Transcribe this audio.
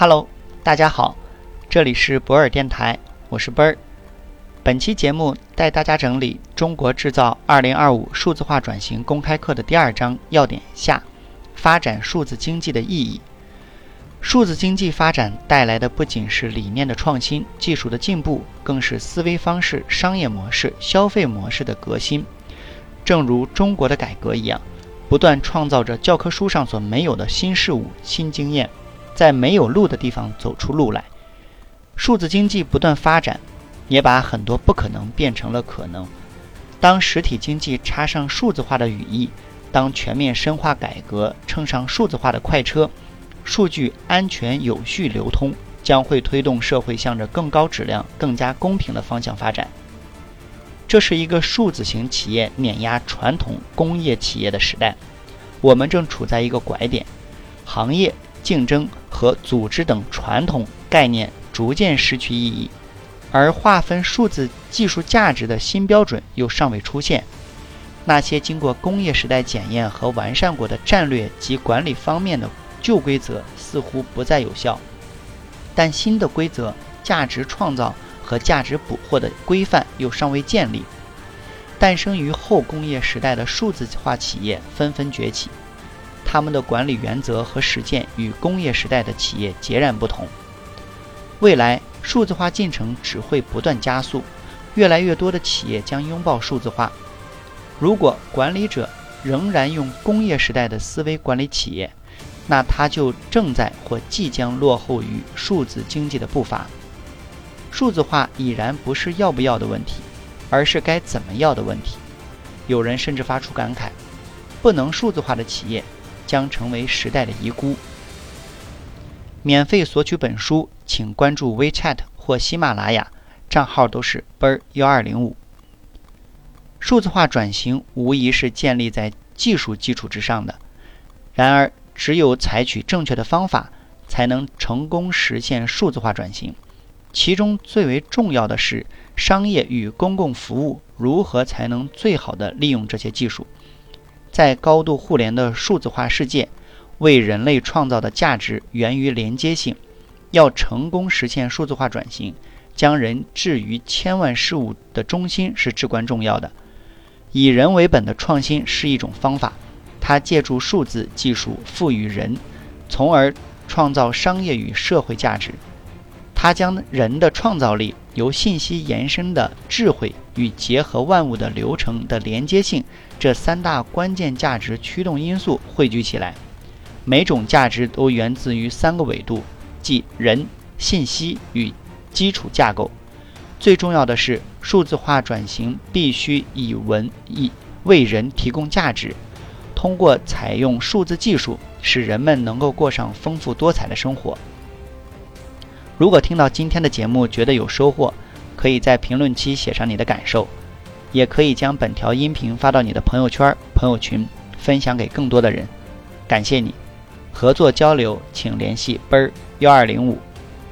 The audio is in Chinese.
Hello，大家好，这里是博尔电台，我是奔儿。本期节目带大家整理《中国制造2025数字化转型公开课》的第二章要点下：发展数字经济的意义。数字经济发展带来的不仅是理念的创新、技术的进步，更是思维方式、商业模式、消费模式的革新。正如中国的改革一样，不断创造着教科书上所没有的新事物、新经验，在没有路的地方走出路来。数字经济不断发展，也把很多不可能变成了可能。当实体经济插上数字化的羽翼，当全面深化改革乘上数字化的快车，数据安全有序流通，将会推动社会向着更高质量、更加公平的方向发展。这是一个数字型企业碾压传统工业企业的时代，我们正处在一个拐点，行业竞争和组织等传统概念逐渐失去意义，而划分数字技术价值的新标准又尚未出现。那些经过工业时代检验和完善过的战略及管理方面的旧规则似乎不再有效，但新的规则价值创造。和价值捕获的规范又尚未建立，诞生于后工业时代的数字化企业纷纷崛起，他们的管理原则和实践与工业时代的企业截然不同。未来数字化进程只会不断加速，越来越多的企业将拥抱数字化。如果管理者仍然用工业时代的思维管理企业，那他就正在或即将落后于数字经济的步伐。数字化已然不是要不要的问题，而是该怎么要的问题。有人甚至发出感慨：不能数字化的企业将成为时代的遗孤。免费索取本书，请关注 WeChat 或喜马拉雅，账号都是奔儿幺二零五。数字化转型无疑是建立在技术基础之上的，然而只有采取正确的方法，才能成功实现数字化转型。其中最为重要的是，商业与公共服务如何才能最好的利用这些技术，在高度互联的数字化世界，为人类创造的价值源于连接性。要成功实现数字化转型，将人置于千万事物的中心是至关重要的。以人为本的创新是一种方法，它借助数字技术赋予人，从而创造商业与社会价值。它将人的创造力、由信息延伸的智慧与结合万物的流程的连接性这三大关键价值驱动因素汇聚起来。每种价值都源自于三个维度，即人、信息与基础架构。最重要的是，数字化转型必须以文以为人提供价值，通过采用数字技术，使人们能够过上丰富多彩的生活。如果听到今天的节目觉得有收获，可以在评论区写上你的感受，也可以将本条音频发到你的朋友圈、朋友群，分享给更多的人。感谢你，合作交流请联系奔儿幺二零五。